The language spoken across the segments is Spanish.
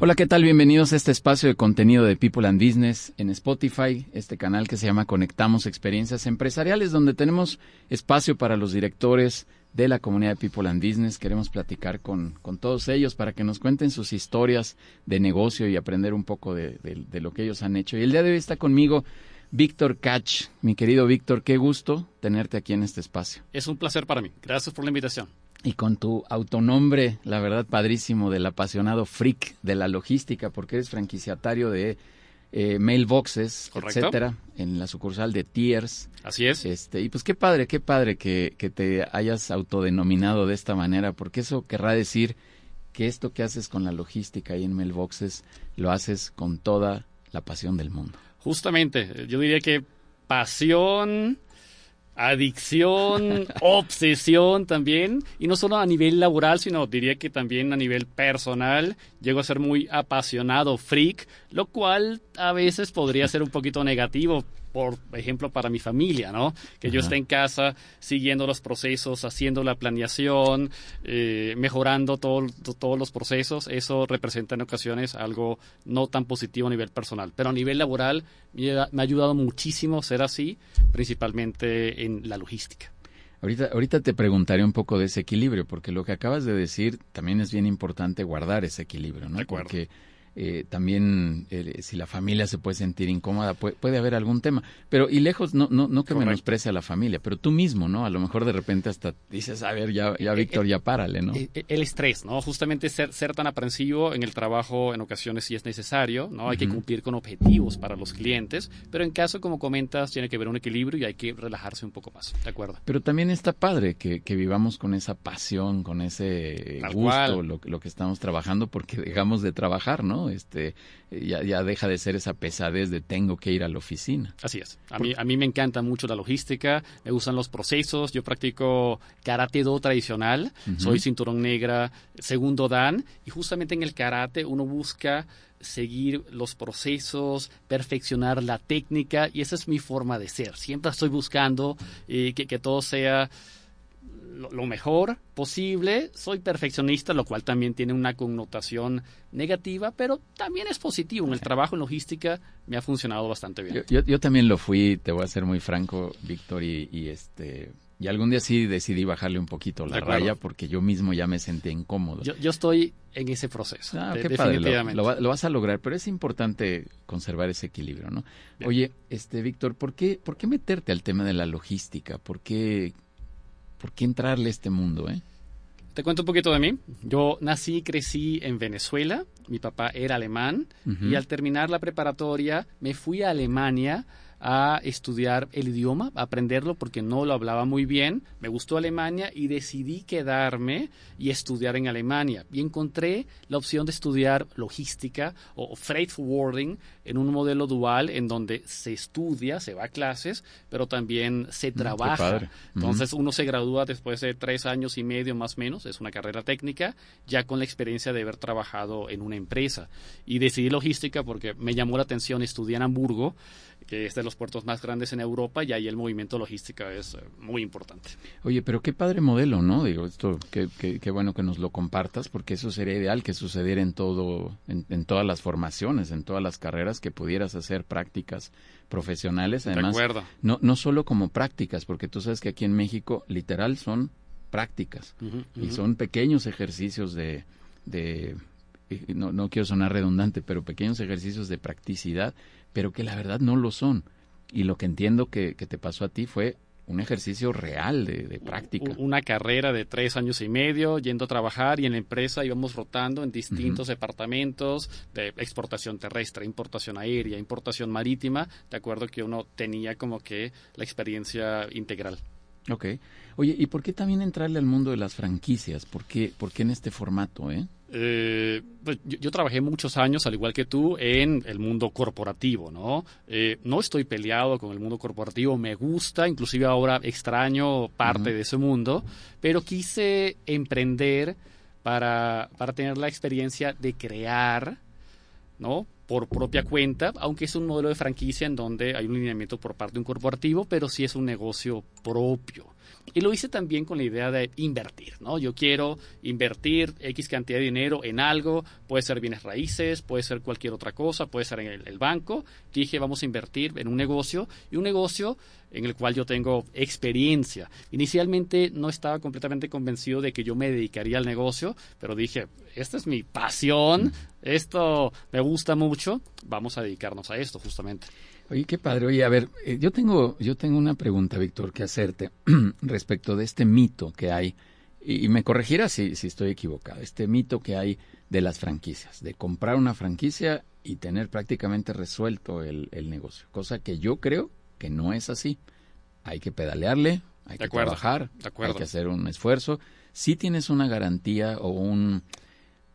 Hola, ¿qué tal? Bienvenidos a este espacio de contenido de People and Business en Spotify, este canal que se llama Conectamos Experiencias Empresariales, donde tenemos espacio para los directores de la comunidad de People and Business. Queremos platicar con, con todos ellos para que nos cuenten sus historias de negocio y aprender un poco de, de lo que ellos han hecho. Y el día de hoy está conmigo Víctor Cach. Mi querido Víctor, qué gusto tenerte aquí en este espacio. Es un placer para mí. Gracias por la invitación y con tu autonombre, la verdad, padrísimo, del apasionado freak de la logística, porque eres franquiciatario de eh, mailboxes, etcétera, en la sucursal de Tiers. Así es. Este, y pues qué padre, qué padre que, que te hayas autodenominado de esta manera, porque eso querrá decir que esto que haces con la logística ahí en mailboxes lo haces con toda la pasión del mundo. Justamente, yo diría que pasión, adicción, obsesión también, y no solo a nivel laboral, sino diría que también a nivel personal. Llego a ser muy apasionado, freak, lo cual a veces podría ser un poquito negativo, por ejemplo, para mi familia, ¿no? Que yo esté en casa siguiendo los procesos, haciendo la planeación, eh, mejorando todos los procesos, eso representa en ocasiones algo no tan positivo a nivel personal. Pero a nivel laboral me ha, ayudado muchísimo ser así, principalmente en la logística. Ahorita, ahorita te preguntaré un poco de ese equilibrio, porque lo que acabas de decir también es bien importante guardar ese equilibrio, ¿no? De acuerdo. Porque eh, también eh, si la familia se puede sentir incómoda, puede, haber algún tema. Pero, y lejos, no, no, no que menosprecie a la familia, pero tú mismo, ¿no? A lo mejor de repente hasta dices, a ver, ya, ya eh, Víctor, ya párale, ¿no? El estrés, ¿no? Justamente ser, ser tan aprensivo en el trabajo en ocasiones sí es necesario, ¿no? Hay que cumplir con objetivos para los clientes, pero en caso, como comentas, tiene que haber un equilibrio y hay que relajarse un poco más, ¿de acuerdo? Pero también está padre que, que vivamos con esa pasión, con ese gusto, lo, lo que estamos trabajando, porque dejamos de trabajar, ¿no? Este, ya, ya, deja de ser esa pesadez de tengo que ir a la oficina. Así es. A mí, a mí me encanta mucho la logística, me gustan los procesos. Yo practico karate do tradicional, soy cinturón negra, segundo dan, y justamente en el karate uno busca seguir los procesos, perfeccionar la técnica, y esa es mi forma de ser. Siempre estoy buscando eh, que, que todo sea lo, mejor posible. Soy perfeccionista, lo cual también tiene una connotación negativa, pero también es positivo. En el trabajo en logística me ha funcionado bastante bien. Yo, también lo fui, te voy a ser muy franco, Víctor, y, este... Y algún día sí decidí bajarle un poquito la raya porque yo mismo ya me sentí incómodo. Yo, estoy en ese proceso. Ah, definitivamente. Lo, vas a lograr, pero es importante conservar ese equilibrio, ¿no? Oye, este Víctor, ¿por qué, ¿por qué meterte al tema de la logística? ¿Por qué ¿Por qué entrarle a este mundo, eh? Te cuento un poquito de mí. Yo nací y crecí en Venezuela. Mi papá era alemán y al terminar la preparatoria me fui a Alemania a estudiar el idioma, a aprenderlo porque no lo hablaba muy bien. Me gustó Alemania y decidí quedarme y estudiar en Alemania. Y encontré la opción de estudiar logística o freight forwarding en un modelo dual en donde se estudia, se va a clases, pero también se mm, trabaja. Entonces uno se gradúa después de tres años y medio más o menos, es una carrera técnica, ya con la experiencia de haber trabajado en una empresa. Y decidí logística porque me llamó la atención, estudié en Hamburgo que es de los puertos más grandes en Europa y ahí el movimiento logística es eh, muy importante. Oye, pero qué padre modelo, ¿no? Digo, esto, qué, qué, bueno que nos lo compartas porque eso sería ideal que sucediera en todo, en, todas las formaciones, en todas las carreras que pudieras hacer prácticas profesionales. Además, No, no solo como prácticas, porque tú sabes que aquí en México literal son prácticas y son pequeños ejercicios de, de no, no quiero sonar redundante, pero pequeños ejercicios de practicidad pero que la verdad no lo son. Y lo que entiendo que, te pasó a ti fue un ejercicio real de, práctica. Una carrera de tres años y medio yendo a trabajar y en la empresa íbamos rotando en distintos departamentos de exportación terrestre, importación aérea, importación marítima, de acuerdo que uno tenía como que la experiencia integral. Ok. Oye, ¿y por qué también entrarle al mundo de las franquicias? ¿Por qué, por qué en este formato, eh? Eh, pues yo, trabajé muchos años, al igual que tú, en el mundo corporativo, ¿no? Eh, no estoy peleado con el mundo corporativo, me gusta, inclusive ahora extraño parte de ese mundo, pero quise emprender para, para tener la experiencia de crear, ¿no? Por propia cuenta, aunque es un modelo de franquicia en donde hay un lineamiento por parte de un corporativo, pero sí es un negocio propio. Y lo hice también con la idea de invertir, ¿no? Yo quiero invertir X cantidad de dinero en algo, puede ser bienes raíces, puede ser cualquier otra cosa, puede ser en el, banco. Dije, vamos a invertir en un negocio y un negocio en el cual yo tengo experiencia. Inicialmente no estaba completamente convencido de que yo me dedicaría al negocio, pero dije, esta es mi pasión, esto me gusta mucho, vamos a dedicarnos a esto justamente. Oye, qué padre. Oye, a ver, eh, yo tengo, yo tengo una pregunta, Víctor, que hacerte respecto de este mito que hay, y, me corregirás si, si estoy equivocado, este mito que hay de las franquicias, de comprar una franquicia y tener prácticamente resuelto el, negocio, cosa que yo creo que no es así. Hay que pedalearle, hay que trabajar, hay que hacer un esfuerzo. Si tienes una garantía o un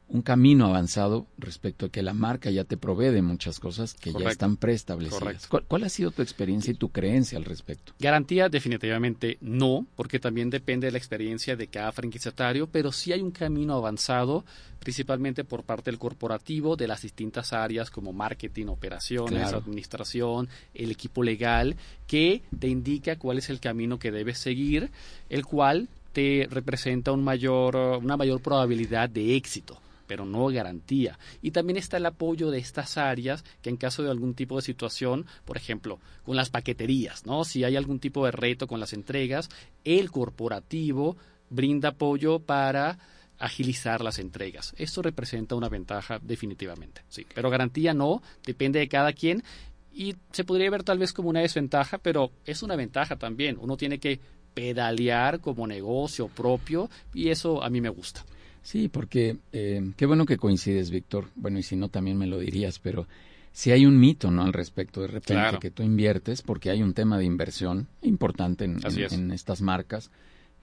un camino avanzado respecto a que la marca ya te provee de muchas cosas que ya están preestablecidas. ¿Cuál, ha sido tu experiencia y tu creencia al respecto? Garantía definitivamente no, porque también depende de la experiencia de cada franquiciatario, pero sí hay un camino avanzado, principalmente por parte del corporativo, de las distintas áreas como marketing, operaciones, administración, el equipo legal, que te indica cuál es el camino que debes seguir, el cual te representa un mayor, una mayor probabilidad de éxito pero no garantía. Y también está el apoyo de estas áreas que en caso de algún tipo de situación, por ejemplo, con las paqueterías, ¿no? Si hay algún tipo de reto con las entregas, el corporativo brinda apoyo para agilizar las entregas. Esto representa una ventaja definitivamente, sí. Pero garantía no, depende de cada quien y se podría ver tal vez como una desventaja, pero es una ventaja también. Uno tiene que pedalear como negocio propio y eso a mí me gusta. Sí, porque eh, qué bueno que coincides, Víctor. Bueno, y si no, también me lo dirías, pero si hay un mito, ¿no? Al respecto, de repente, que tú inviertes, porque hay un tema de inversión importante en, estas marcas,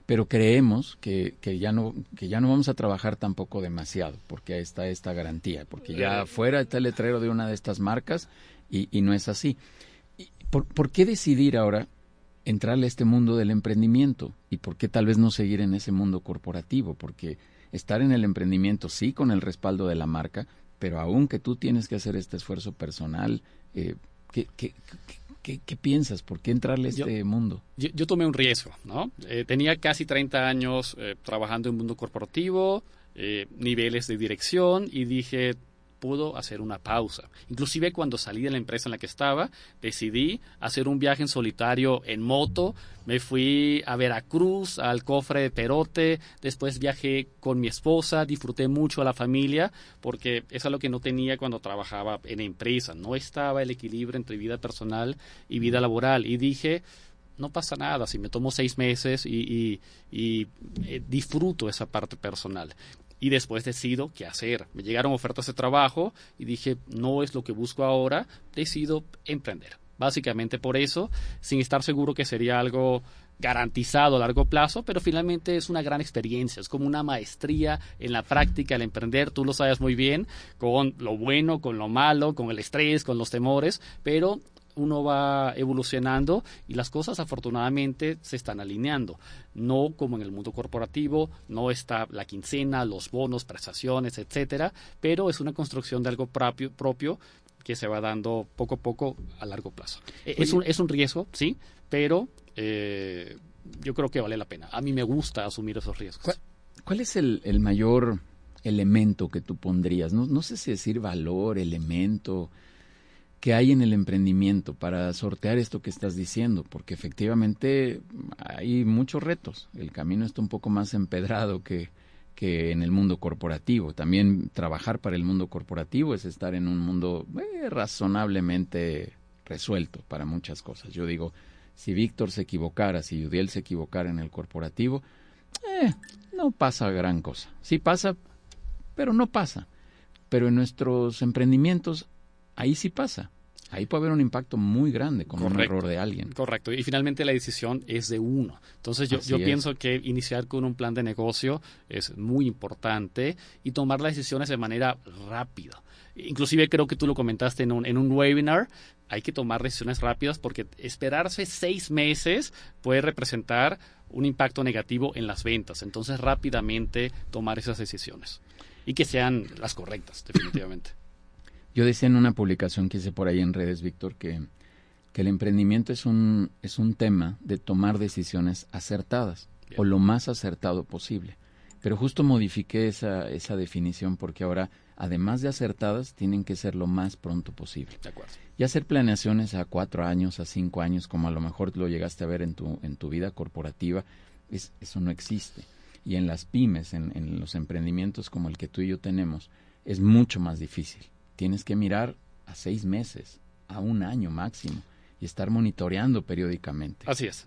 pero creemos que, que, ya no, que ya no vamos a trabajar tampoco demasiado, porque está esta garantía, porque ya eh. fuera está el letrero de una de estas marcas y, y no es así. ¿Por, ¿Por qué decidir ahora entrarle a este mundo del emprendimiento? ¿Y por qué tal vez no seguir en ese mundo corporativo? Porque estar en el emprendimiento, sí, con el respaldo de la marca, pero aún que tú tienes que hacer este esfuerzo personal, eh, ¿qué, qué, qué, piensas? ¿Por qué entrarle a este mundo? Yo, tomé un riesgo, ¿no? Eh, tenía casi 30 años eh, trabajando en el mundo corporativo, niveles de dirección, y dije, pudo hacer una pausa. Inclusive cuando salí de la empresa en la que estaba, decidí hacer un viaje en solitario en moto. Me fui a Veracruz, al cofre de Perote, después viajé con mi esposa, disfruté mucho a la familia, porque eso es lo que no tenía cuando trabajaba en empresa. No estaba el equilibrio entre vida personal y vida laboral. Y dije, no pasa nada si me tomo seis meses y, eh, disfruto esa parte personal y después decido qué hacer. Me llegaron ofertas de trabajo y dije, no es lo que busco ahora, decido emprender. Básicamente por eso, sin estar seguro que sería algo garantizado a largo plazo, pero finalmente es una gran experiencia, es como una maestría en la práctica, el emprender, tú lo sabes muy bien, con lo bueno, con lo malo, con el estrés, con los temores, pero uno va evolucionando y las cosas afortunadamente se están alineando. No como en el mundo corporativo, no está la quincena, los bonos, prestaciones, etcétera, pero es una construcción de algo propio, propio que se va dando poco a poco a largo plazo. E, es un, es un riesgo, sí, pero eh, yo creo que vale la pena. A mí me gusta asumir esos riesgos. ¿Cuál, es el, el, mayor elemento que tú pondrías? No, no sé si decir valor, elemento que hay en el emprendimiento para sortear esto que estás diciendo, porque efectivamente hay muchos retos. El camino está un poco más empedrado que, que en el mundo corporativo. También trabajar para el mundo corporativo es estar en un mundo eh, razonablemente resuelto para muchas cosas. Yo digo, si Víctor se equivocara, si Yudiel se equivocara en el corporativo, eh, no pasa gran cosa. Sí pasa, pero no pasa. Pero en nuestros emprendimientos ahí sí pasa. Ahí puede haber un impacto muy grande con un error de alguien. Correcto. Y finalmente la decisión es de uno. Entonces yo, yo pienso que iniciar con un plan de negocio es muy importante y tomar las decisiones de manera rápida. Inclusive creo que tú lo comentaste en un, en un webinar, hay que tomar decisiones rápidas porque esperarse seis meses puede representar un impacto negativo en las ventas. Entonces rápidamente tomar esas decisiones y que sean las correctas, definitivamente. Yo decía en una publicación que hice por ahí en redes, Víctor, que, que el emprendimiento es un, es un tema de tomar decisiones acertadas o lo más acertado posible. Pero justo modifiqué esa, esa definición porque ahora, además de acertadas, tienen que ser lo más pronto posible. De acuerdo. Y hacer planeaciones a cuatro años, a cinco años, como a lo mejor lo llegaste a ver en tu, en tu vida corporativa, es, eso no existe. Y en las pymes, en, en los emprendimientos como el que tú y yo tenemos, es mucho más difícil tienes que mirar a seis meses, a un año máximo, y estar monitoreando periódicamente. Así es.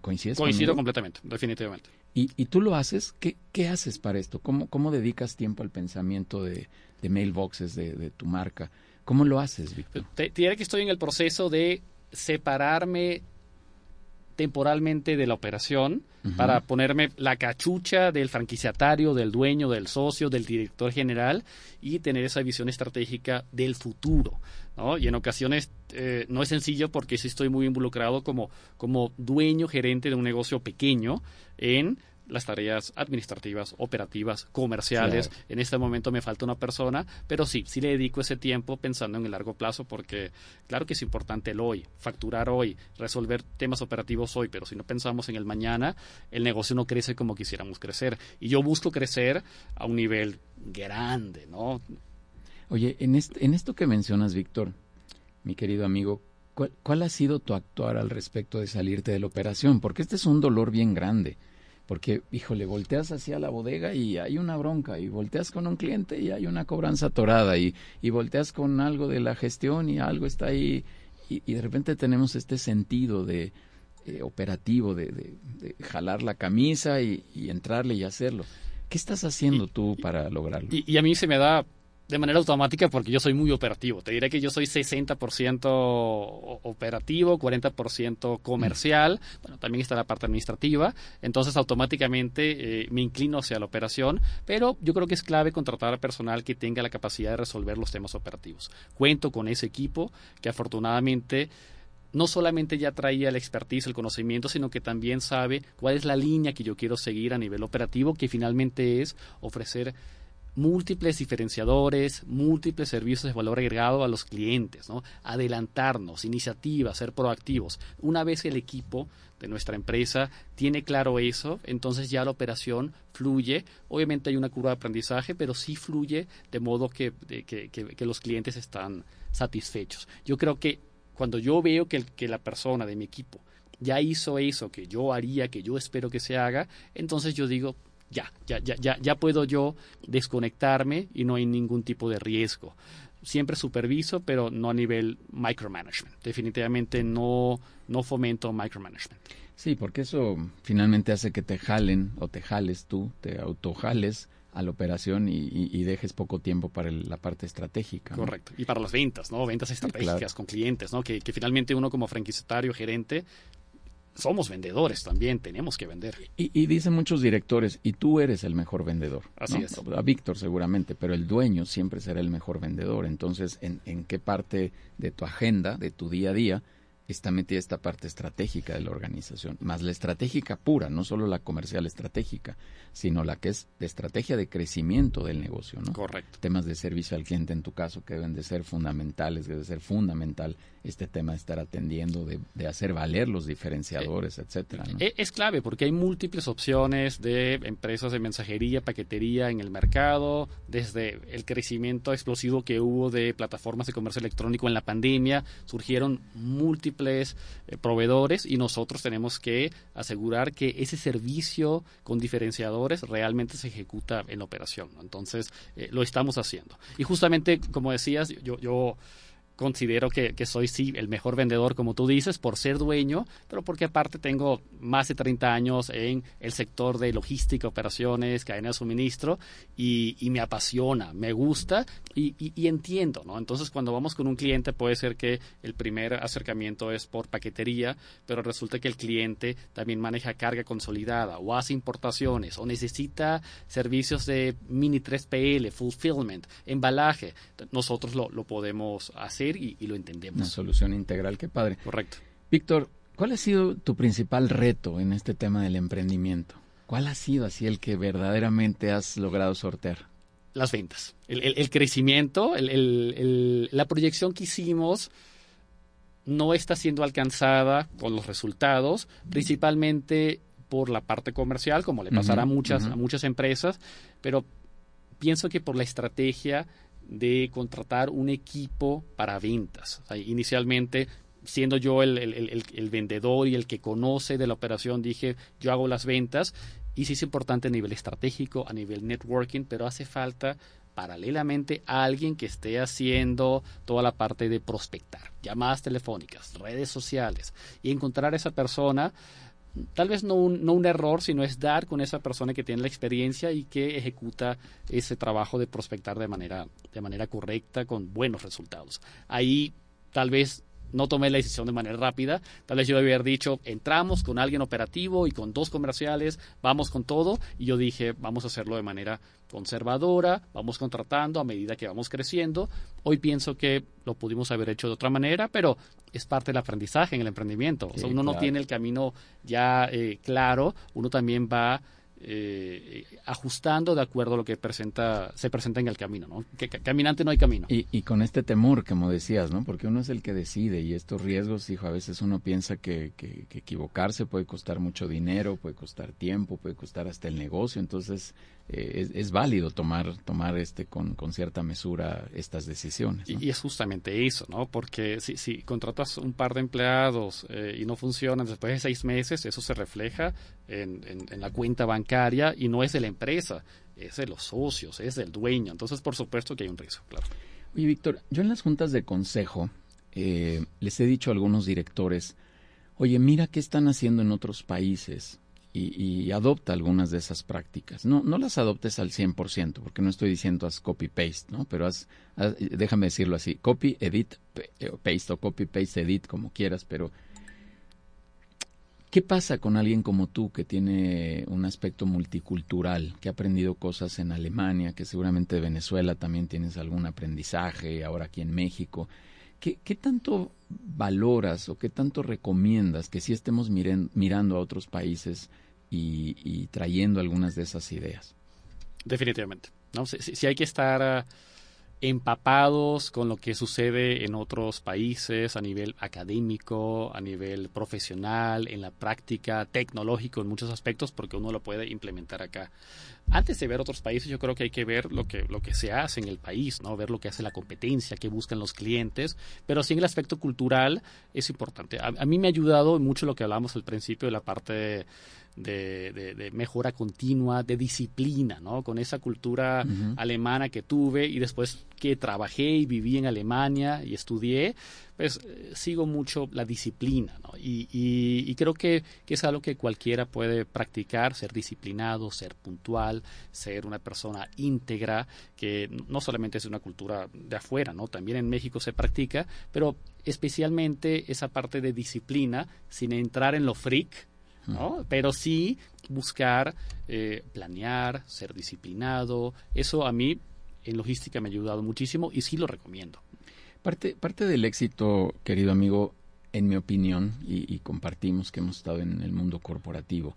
¿Coincides Coincido completamente, definitivamente. ¿Y, ¿Y, tú lo haces? ¿Qué, ¿Qué, haces para esto? ¿Cómo, cómo dedicas tiempo al pensamiento de, de mailboxes de, de, tu marca? ¿Cómo lo haces, Víctor? Te, te diré que estoy en el proceso de separarme temporalmente de la operación para ponerme la cachucha del franquiciatario, del dueño, del socio, del director general y tener esa visión estratégica del futuro. ¿no? Y en ocasiones eh, no es sencillo porque sí estoy muy involucrado como, como dueño, gerente de un negocio pequeño en las tareas administrativas, operativas, comerciales. En este momento me falta una persona, pero sí, sí le dedico ese tiempo pensando en el largo plazo porque claro que es importante el hoy, facturar hoy, resolver temas operativos hoy, pero si no pensamos en el mañana, el negocio no crece como quisiéramos crecer. Y yo busco crecer a un nivel grande, ¿no? Oye, en, en esto que mencionas, Víctor, mi querido amigo, ¿cuál, ¿cuál ha sido tu actuar al respecto de salirte de la operación? Porque este es un dolor bien grande porque, híjole, volteas hacia la bodega y hay una bronca, y volteas con un cliente y hay una cobranza atorada, y, y volteas con algo de la gestión y algo está ahí, y, de repente tenemos este sentido de eh, operativo, de, de, jalar la camisa y, entrarle y hacerlo. ¿Qué estás haciendo tú para lograrlo? y a mí se me da de manera automática porque yo soy muy operativo. Te diré que yo soy 60% operativo, 40% comercial. Bueno, también está la parte administrativa. Entonces, automáticamente eh, me inclino hacia la operación. Pero yo creo que es clave contratar a personal que tenga la capacidad de resolver los temas operativos. Cuento con ese equipo que afortunadamente no solamente ya traía la expertise, el conocimiento, sino que también sabe cuál es la línea que yo quiero seguir a nivel operativo, que finalmente es ofrecer múltiples diferenciadores, múltiples servicios de valor agregado a los clientes, ¿no? adelantarnos, iniciativas, ser proactivos. Una vez el equipo de nuestra empresa tiene claro eso, entonces ya la operación fluye. Obviamente hay una curva de aprendizaje, pero sí fluye de modo que, que, los clientes están satisfechos. Yo creo que cuando yo veo que, que la persona de mi equipo ya hizo eso que yo haría, que yo espero que se haga, entonces yo digo, ya, ya, ya, ya, ya puedo yo desconectarme y no hay ningún tipo de riesgo. Siempre superviso, pero no a nivel micromanagement. Definitivamente no, no fomento micromanagement. Sí, porque eso finalmente hace que te jalen o te jales tú, te autojales a la operación y, dejes poco tiempo para la parte estratégica. Correcto. Y para las ventas, ¿no? Ventas estratégicas con clientes, ¿no? Que, que, finalmente uno como franquiciatario, gerente, somos vendedores también, tenemos que vender. Y, dicen muchos directores, y tú eres el mejor vendedor. Así es. A Víctor seguramente, pero el dueño siempre será el mejor vendedor. Entonces, ¿en, ¿en qué parte de tu agenda, de tu día a día, está metida esta parte estratégica de la organización, más la estratégica pura, no solo la comercial estratégica, sino la que es de estrategia de crecimiento del negocio, ¿no? Correcto. Temas de servicio al cliente en tu caso que deben de ser fundamentales, debe ser fundamental este tema de estar atendiendo, de, hacer valer los diferenciadores, eh, etcétera. Eh, es clave porque hay múltiples opciones de empresas de mensajería, paquetería en el mercado, desde el crecimiento explosivo que hubo de plataformas de comercio electrónico en la pandemia, surgieron múltiples eh, proveedores y nosotros tenemos que asegurar que ese servicio con diferenciadores realmente se ejecuta en la operación. Entonces, lo estamos haciendo. Y justamente, como decías, yo, yo considero que, que, soy sí el mejor vendedor, como tú dices, por ser dueño, pero porque aparte tengo más de 30 años en el sector de logística, operaciones, cadena de suministro y, y me apasiona, me gusta y, y, entiendo, ¿no? Entonces, cuando vamos con un cliente, puede ser que el primer acercamiento es por paquetería, pero resulta que el cliente también maneja carga consolidada o hace importaciones o necesita servicios de mini 3PL, fulfillment, embalaje. Nosotros lo, lo podemos hacer y, lo entendemos. Una solución integral, qué padre. Correcto. Víctor, ¿cuál ha sido tu principal reto en este tema del emprendimiento? ¿Cuál ha sido así el que verdaderamente has logrado sortear? Las ventas, el, crecimiento, la proyección que hicimos no está siendo alcanzada con los resultados, principalmente por la parte comercial, como le pasará a, muchas, a muchas empresas, pero pienso que por la estrategia de contratar un equipo para ventas. inicialmente, siendo yo el, el, vendedor y el que conoce de la operación, dije, yo hago las ventas. Y sí es importante a nivel estratégico, a nivel networking, pero hace falta paralelamente a alguien que esté haciendo toda la parte de prospectar, llamadas telefónicas, redes sociales, y encontrar a esa persona tal vez no un, no un error, sino es dar con esa persona que tiene la experiencia y que ejecuta ese trabajo de prospectar de manera, de manera correcta, con buenos resultados. Ahí tal vez no tomé la decisión de manera rápida. Tal vez yo debía haber dicho, entramos con alguien operativo y con dos comerciales, vamos con todo. Y yo dije, vamos a hacerlo de manera conservadora, vamos contratando a medida que vamos creciendo. Hoy pienso que lo pudimos haber hecho de otra manera, pero es parte del aprendizaje en el emprendimiento. o sea, uno no tiene el camino ya eh, claro, uno también va eh, ajustando de acuerdo a lo que presenta, se presenta en el camino, ¿no? Que, caminante no hay camino. Y, con este temor, como decías, ¿no? Porque uno es el que decide y estos riesgos, hijo, a veces uno piensa que, que, equivocarse puede costar mucho dinero, puede costar tiempo, puede costar hasta el negocio, entonces eh, es, válido tomar, tomar este con, con cierta mesura estas decisiones. Y, es justamente eso, ¿no? Porque si, si contratas un par de empleados eh, y no funcionan después de seis meses, eso se refleja en, en, la cuenta bancaria y no es de la empresa, es de los socios, es del dueño. Entonces, por supuesto que hay un riesgo, claro. Oye, Víctor, yo en las juntas de consejo eh, les he dicho a algunos directores, oye, mira qué están haciendo en otros países y, adopta algunas de esas prácticas. No, no las adoptes al 100%, porque no estoy diciendo haz copy-paste, ¿no? Pero haz, déjame decirlo así, copy, edit, eh, paste o copy-paste, edit, como quieras, pero ¿qué pasa con alguien como tú que tiene un aspecto multicultural, que ha aprendido cosas en Alemania, que seguramente de Venezuela también tienes algún aprendizaje, ahora aquí en México? ¿Qué, tanto valoras o qué tanto recomiendas que si estemos mirando a otros países y, trayendo algunas de esas ideas? Definitivamente. ¿no? Si, hay que estar ah, empapados con lo que sucede en otros países a nivel académico, a nivel profesional, en la práctica, tecnológico, en muchos aspectos, porque uno lo puede implementar acá. Antes de ver otros países, yo creo que hay que ver lo que, lo que se hace en el país, ¿no? Ver lo que hace la competencia, qué buscan los clientes, pero sí en el aspecto cultural es importante. A, mí me ha ayudado mucho lo que hablamos al principio de la parte... De, de, mejora continua, de disciplina, ¿no? Con esa cultura alemana que tuve y después que trabajé y viví en Alemania y estudié, pues eh, sigo mucho la disciplina, ¿no? Y, creo que, es algo que cualquiera puede practicar, ser disciplinado, ser puntual, ser una persona íntegra, que no solamente es una cultura de afuera, ¿no? También en México se practica, pero especialmente esa parte de disciplina, sin entrar en lo freak, ¿no? Pero sí buscar eh, planear, ser disciplinado. Eso a mí en logística me ha ayudado muchísimo y sí lo recomiendo. Parte, parte del éxito, querido amigo, en mi opinión, y, compartimos que hemos estado en el mundo corporativo,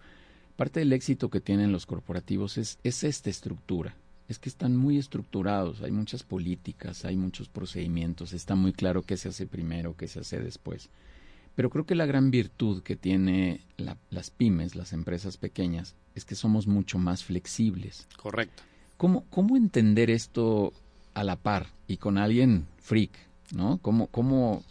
parte del éxito que tienen los corporativos es, es esta estructura. Es que están muy estructurados, hay muchas políticas, hay muchos procedimientos, está muy claro qué se hace primero, qué se hace después. Pero creo que la gran virtud que tiene las pymes, las empresas pequeñas, es que somos mucho más flexibles. Correcto. ¿Cómo, cómo entender esto a la par y con alguien freak? ¿no? ¿Cómo, cómo,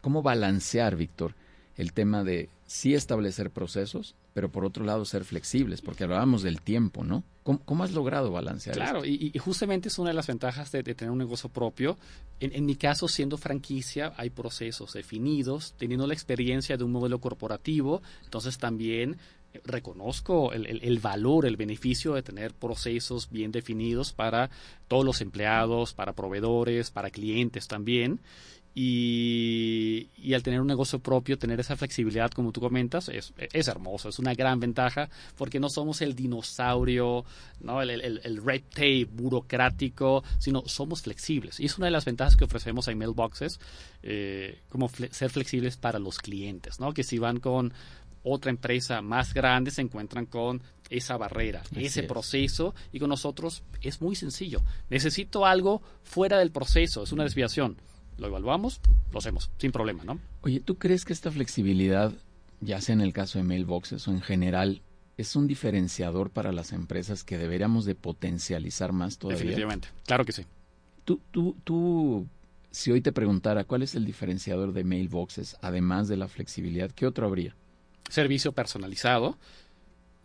cómo balancear, Víctor, el tema de sí establecer procesos, pero por otro lado ser flexibles? Porque hablábamos del tiempo, ¿no? ¿Cómo, has logrado balancear Claro, y, justamente es una de las ventajas de, tener un negocio propio. En, mi caso, siendo franquicia, hay procesos definidos, teniendo la experiencia de un modelo corporativo, entonces también eh, reconozco el, valor, el beneficio de tener procesos bien definidos para todos los empleados, para proveedores, para clientes también. Y, y, al tener un negocio propio, tener esa flexibilidad, como tú comentas, es, es hermoso, es una gran ventaja porque no somos el dinosaurio, ¿no? el, el, el, red tape burocrático, sino somos flexibles. Y es una de las ventajas que ofrecemos a Mailboxes, eh, como ser flexibles para los clientes, ¿no? que si van con otra empresa más grande se encuentran con esa barrera, ese proceso y con nosotros es muy sencillo. Necesito algo fuera del proceso, es una desviación lo evaluamos, lo hacemos, sin problema, ¿no? Oye, ¿tú crees que esta flexibilidad, ya sea en el caso de mailboxes o en general, es un diferenciador para las empresas que deberíamos de potencializar más todavía? Definitivamente, claro que sí. Tú, tú, tú, si hoy te preguntara cuál es el diferenciador de mailboxes, además de la flexibilidad, ¿qué otro habría? Servicio personalizado,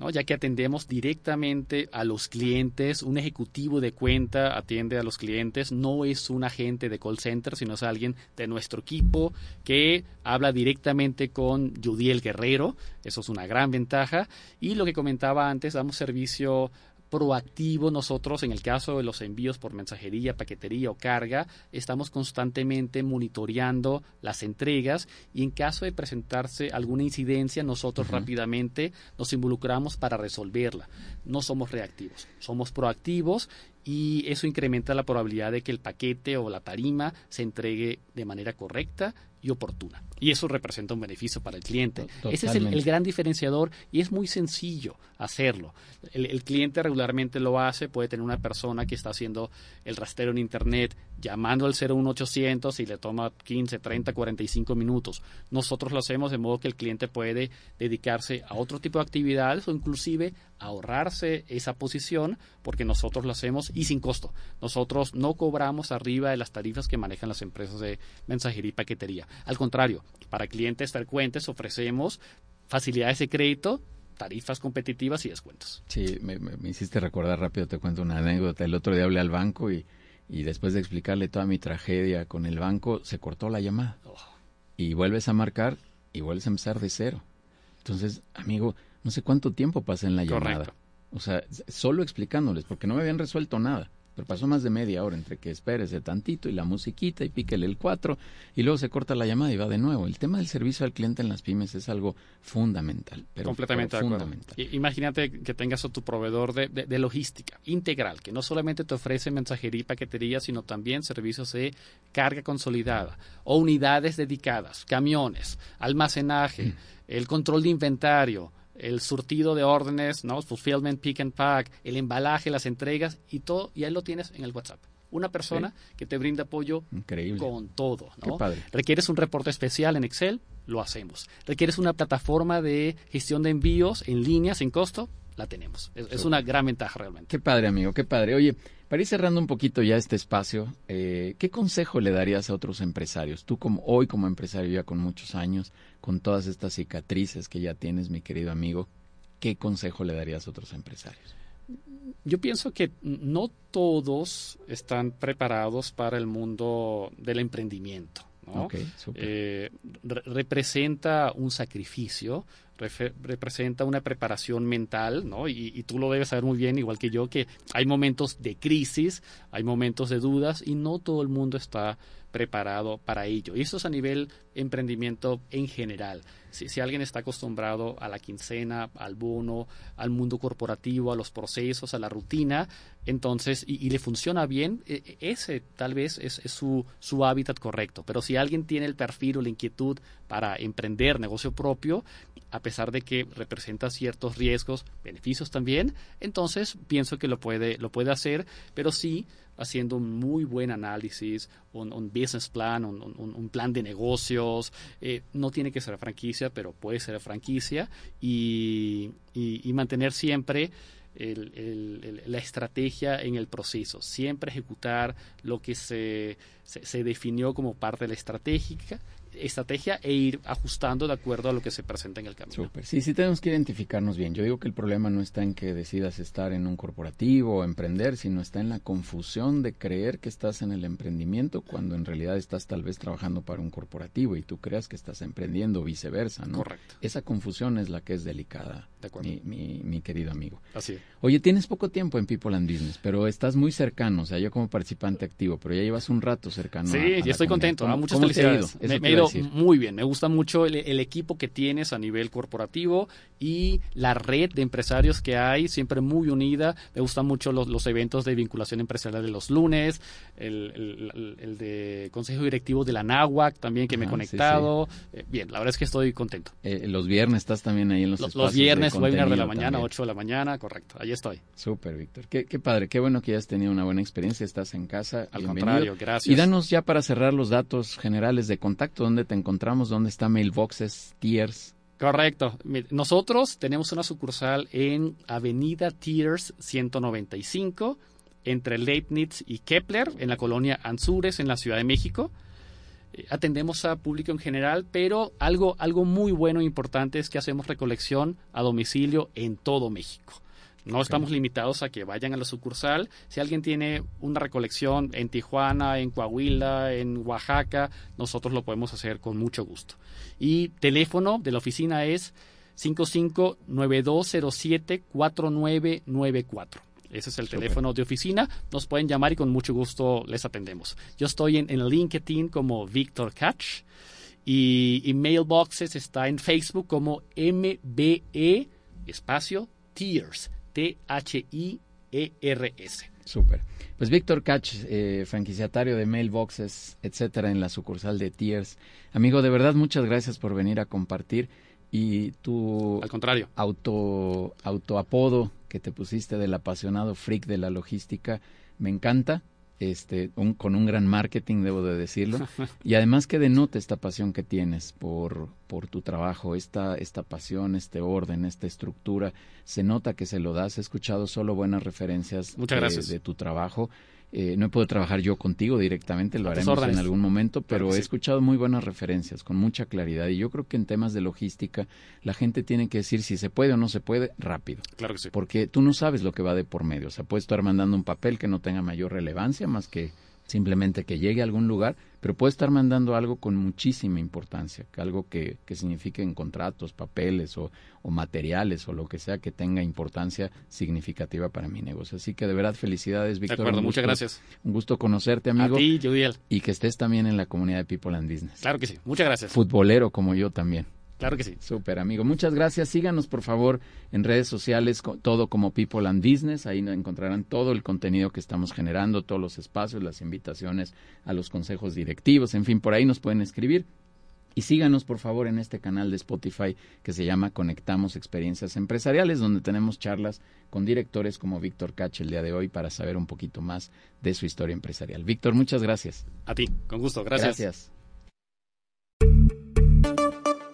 ya que atendemos directamente a los clientes. Un ejecutivo de cuenta atiende a los clientes, no es un agente de call center, sino es alguien de nuestro equipo que habla directamente con Judiel Guerrero. Eso es una gran ventaja. Y lo que comentaba antes, damos servicio proactivo nosotros en el caso de los envíos por mensajería, paquetería o carga, estamos constantemente monitoreando las entregas y en caso de presentarse alguna incidencia, nosotros rápidamente nos involucramos para resolverla. No somos reactivos, somos proactivos y eso incrementa la probabilidad de que el paquete o la tarima se entregue de manera correcta y oportuna. Y eso representa un beneficio para el cliente. Ese es el, gran diferenciador y es muy sencillo hacerlo. El, cliente regularmente lo hace, puede tener una persona que está haciendo el rastreo en Internet llamando al 01800 y le toma 15, 30, 45 minutos. Nosotros lo hacemos de modo que el cliente puede dedicarse a otro tipo de actividades o inclusive ahorrarse esa posición porque nosotros lo hacemos y sin costo. Nosotros no cobramos arriba de las tarifas que manejan las empresas de mensajería y paquetería. Al contrario, para clientes frecuentes ofrecemos facilidades de crédito, tarifas competitivas y descuentos. Sí, me, hiciste recordar rápido, te cuento una anécdota. El otro día hablé al banco y, después de explicarle toda mi tragedia con el banco, se cortó la llamada. Oh. Y vuelves a marcar y vuelves a empezar de cero. Entonces, amigo, no sé cuánto tiempo pasé en la llamada. O sea, solo explicándoles, porque no me habían resuelto nada. Pero pasó más de media hora entre que espérese tantito y la musiquita y píquele el 4 y luego se corta la llamada y va de nuevo. El tema del servicio al cliente en las pymes es algo fundamental. Pero, Completamente fundamental. Imagínate que tengas a tu proveedor de, de, logística integral, que no solamente te ofrece mensajería y paquetería, sino también servicios de carga consolidada o unidades dedicadas, camiones, almacenaje, mm. el control de inventario el surtido de órdenes, ¿no? Fulfillment, pick and pack, el embalaje, las entregas y todo, y ahí lo tienes en el WhatsApp. Una persona que te brinda apoyo con todo, ¿no? Requieres un reporte especial en Excel, lo hacemos. Requieres una plataforma de gestión de envíos en línea sin costo, la tenemos. Es, una gran ventaja realmente. Qué padre, amigo, qué padre. Oye, para ir cerrando un poquito ya este espacio, eh, ¿qué consejo le darías a otros empresarios? Tú como hoy como empresario ya con muchos años, con todas estas cicatrices que ya tienes, mi querido amigo, ¿qué consejo le darías a otros empresarios? Yo pienso que no todos están preparados para el mundo del emprendimiento. Eh, representa un sacrificio, representa una preparación mental, ¿no? Y, y, tú lo debes saber muy bien, igual que yo, que hay momentos de crisis, hay momentos de dudas y no todo el mundo está preparado para ello. Y eso es a nivel emprendimiento en general. Si, si, alguien está acostumbrado a la quincena, al bono, al mundo corporativo, a los procesos, a la rutina, entonces, y, le funciona bien, e, e, ese tal vez es, su, su hábitat correcto. Pero si alguien tiene el perfil o la inquietud para emprender negocio propio, a pesar de que representa ciertos riesgos, beneficios también, entonces pienso que lo puede, lo puede hacer, pero sí haciendo un muy buen análisis, un, business plan, un, plan de negocios. Eh, no tiene que ser franquicia, pero puede ser franquicia y, mantener siempre la estrategia en el proceso, siempre ejecutar lo que se, se, definió como parte de la estratégica estrategia e ir ajustando de acuerdo a lo que se presenta en el camino. Súper. Sí, sí tenemos que identificarnos bien. Yo digo que el problema no está en que decidas estar en un corporativo o emprender, sino está en la confusión de creer que estás en el emprendimiento cuando en realidad estás tal vez trabajando para un corporativo y tú creas que estás emprendiendo o viceversa, ¿no? Correcto. Esa confusión es la que es delicada, De acuerdo. mi, mi, mi querido amigo. Así es. Oye, tienes poco tiempo en People and Business, pero estás muy cercano, o sea, yo como participante activo, pero ya llevas un rato cercano. Sí, a- a yo estoy comunidad. contento. ¿Cómo- ah, Muchas cómo te ha ido? felicidades. Me, me ha a ido decir. muy bien. Me gusta mucho el, el equipo que tienes a nivel corporativo y la red de empresarios que hay, siempre muy unida. Me gustan mucho los, los eventos de vinculación empresarial de los lunes, el, el- de consejo directivo de la NAWAC también que me he sí, conectado. Eh, bien, la verdad es que estoy contento. Eh, los viernes estás también ahí en los Los, los viernes, de webinar de la mañana, también. 8 de la mañana, correcto. Ahí estoy. Súper, Víctor. Qué, qué padre, qué bueno que hayas tenido una buena experiencia, estás en casa. Al bienvenido. contrario, gracias. Y danos ya para cerrar los datos generales de contacto, dónde te encontramos, dónde está Mailboxes, Tiers. Correcto. Nosotros tenemos una sucursal en Avenida Tears 195, entre Leibniz y Kepler, en la colonia Anzures, en la Ciudad de México. Eh, Atendemos a público en general, pero algo, algo muy bueno e importante es que hacemos recolección a domicilio en todo México. No estamos limitados a que vayan a la sucursal. Si alguien tiene una recolección en Tijuana, en Coahuila, en Oaxaca, nosotros lo podemos hacer con mucho gusto. Y teléfono de la oficina es 5592074994. Ese es el teléfono de oficina. Nos pueden llamar y con mucho gusto les atendemos. Yo estoy en, en LinkedIn como Víctor Catch y, y Mailboxes está en Facebook como MBE espacio Tears. T-H-I-E-R-S. Súper. Pues Víctor Cach, eh, franquiciatario de Mailboxes, etcétera, en la sucursal de Tiers. Amigo, de verdad, muchas gracias por venir a compartir. Y tu Al contrario. auto, autoapodo que te pusiste del apasionado freak de la logística, me encanta. Este, un- con un gran marketing, debo de decirlo. Y además que denota esta pasión que tienes por, por tu trabajo, esta, esta pasión, este orden, esta estructura. Se nota que se lo das. He escuchado solo buenas referencias Muchas de, gracias. de tu trabajo. Eh, no he podido trabajar yo contigo directamente, lo haremos en algún momento, pero Claro he sí. escuchado muy buenas referencias, con mucha claridad. Y yo creo que en temas de logística, la gente tiene que decir si se puede o no se puede rápido Claro que sí. porque tú no sabes lo que va de por medio. O sea, puedes estar mandando un papel que no tenga mayor relevancia más que simplemente que llegue a algún lugar, pero puedes estar mandando algo con muchísima importancia, algo que, que signifique en contratos, papeles o, o materiales o lo que sea que tenga importancia significativa para mi negocio. Así que de verdad felicidades, De Víctor. acuerdo, un muchas gracias. Un gusto conocerte, amigo, A ti, Judiel. y que estés también en la comunidad de People and Business. Claro que sí. Muchas gracias. Futbolero como yo también. Claro que sí. Súper, amigo. Muchas gracias. Síganos, por favor, en redes sociales, todo como People and Business. Ahí encontrarán todo el contenido que estamos generando, todos los espacios, las invitaciones a los consejos directivos. En fin, por ahí nos pueden escribir. Y síganos, por favor, en este canal de Spotify que se llama Conectamos Experiencias Empresariales, donde tenemos charlas con directores como Víctor Cach el día de hoy para saber un poquito más de su historia empresarial. Víctor, muchas gracias. A ti. Con gusto. Gracias. Gracias.